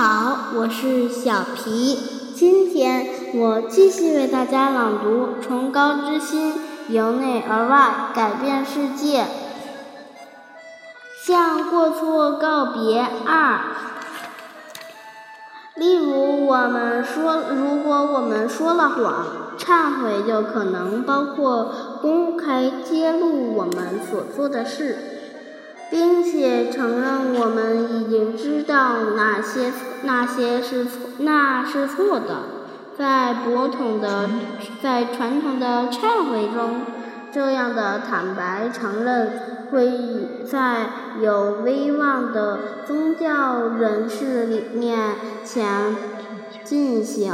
好，我是小皮。今天我继续为大家朗读《崇高之心，由内而外改变世界》。向过错告别二。例如，我们说，如果我们说了谎，忏悔就可能包括公开揭露我们所做的事。并且承认我们已经知道哪些那些是错那是错的，在博统的在传统的忏悔中，这样的坦白承认会在有威望的宗教人士里面前进行。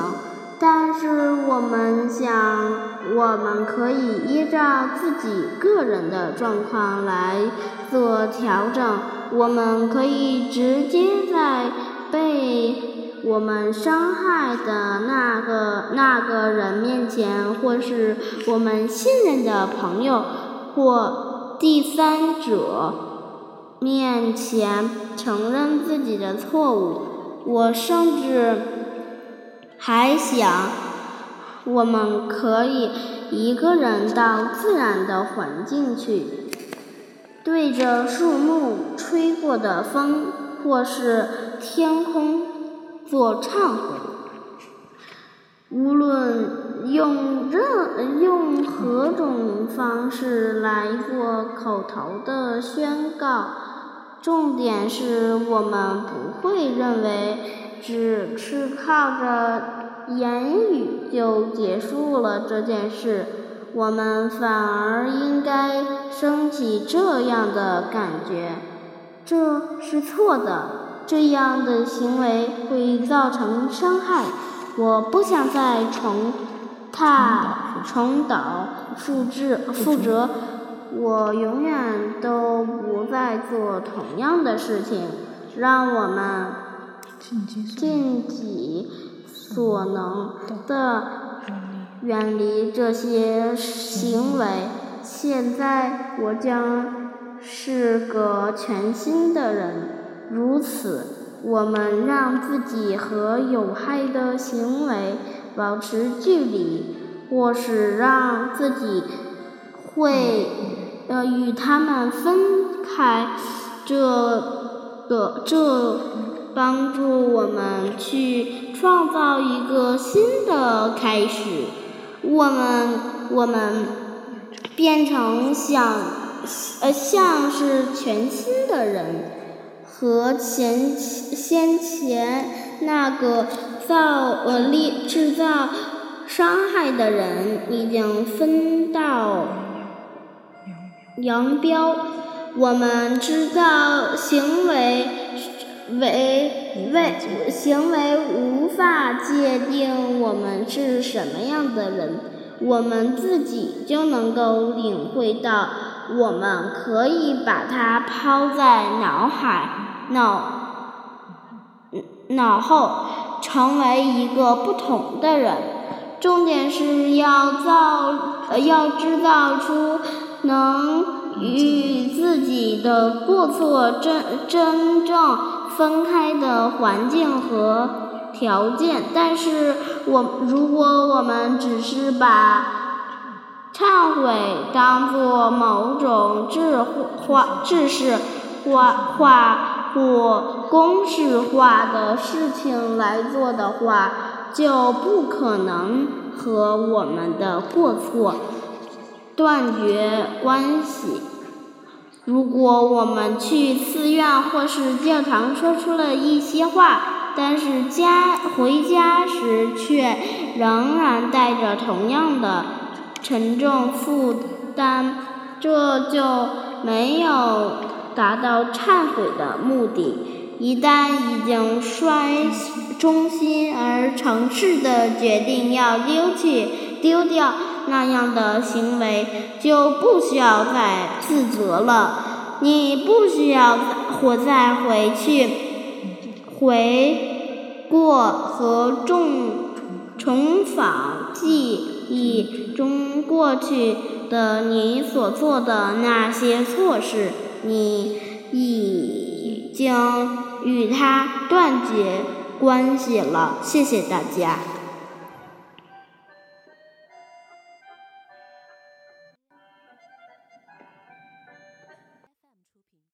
但是我们想，我们可以依照自己个人的状况来做调整。我们可以直接在被我们伤害的那个那个人面前，或是我们信任的朋友或第三者面前承认自己的错误。我甚至。还想，我们可以一个人到自然的环境去，对着树木吹过的风，或是天空做忏悔。无论用任用何种方式来做口头的宣告，重点是我们不会认为。只是靠着言语就结束了这件事，我们反而应该升起这样的感觉：这是错的，这样的行为会造成伤害。我不想再重踏重蹈覆辙，覆辙。我永远都不再做同样的事情。让我们。尽己所能的远离这些行为。现在我将是个全新的人。如此，我们让自己和有害的行为保持距离，或是让自己会呃与他们分开。这个这。帮助我们去创造一个新的开始，我们我们变成像呃像是全新的人，和前先前那个造呃力制造伤害的人已经分道扬镳。我们知道行为。为为行为无法界定我们是什么样的人，我们自己就能够领会到，我们可以把它抛在脑海脑脑后，成为一个不同的人。重点是要造，要制造出能与自己的过错真真正。分开的环境和条件，但是我如果我们只是把忏悔当做某种制化、制式化化或公式化的事情来做的话，就不可能和我们的过错断绝关系。如果我们去寺院或是教堂说出了一些话，但是家回家时却仍然带着同样的沉重负担，这就没有达到忏悔的目的。一旦已经摔中心而诚实的决定要丢弃、丢掉。那样的行为就不需要再自责了，你不需要再活再回去回过和重重访记忆中过去的你所做的那些错事，你已经与他断绝关系了。谢谢大家。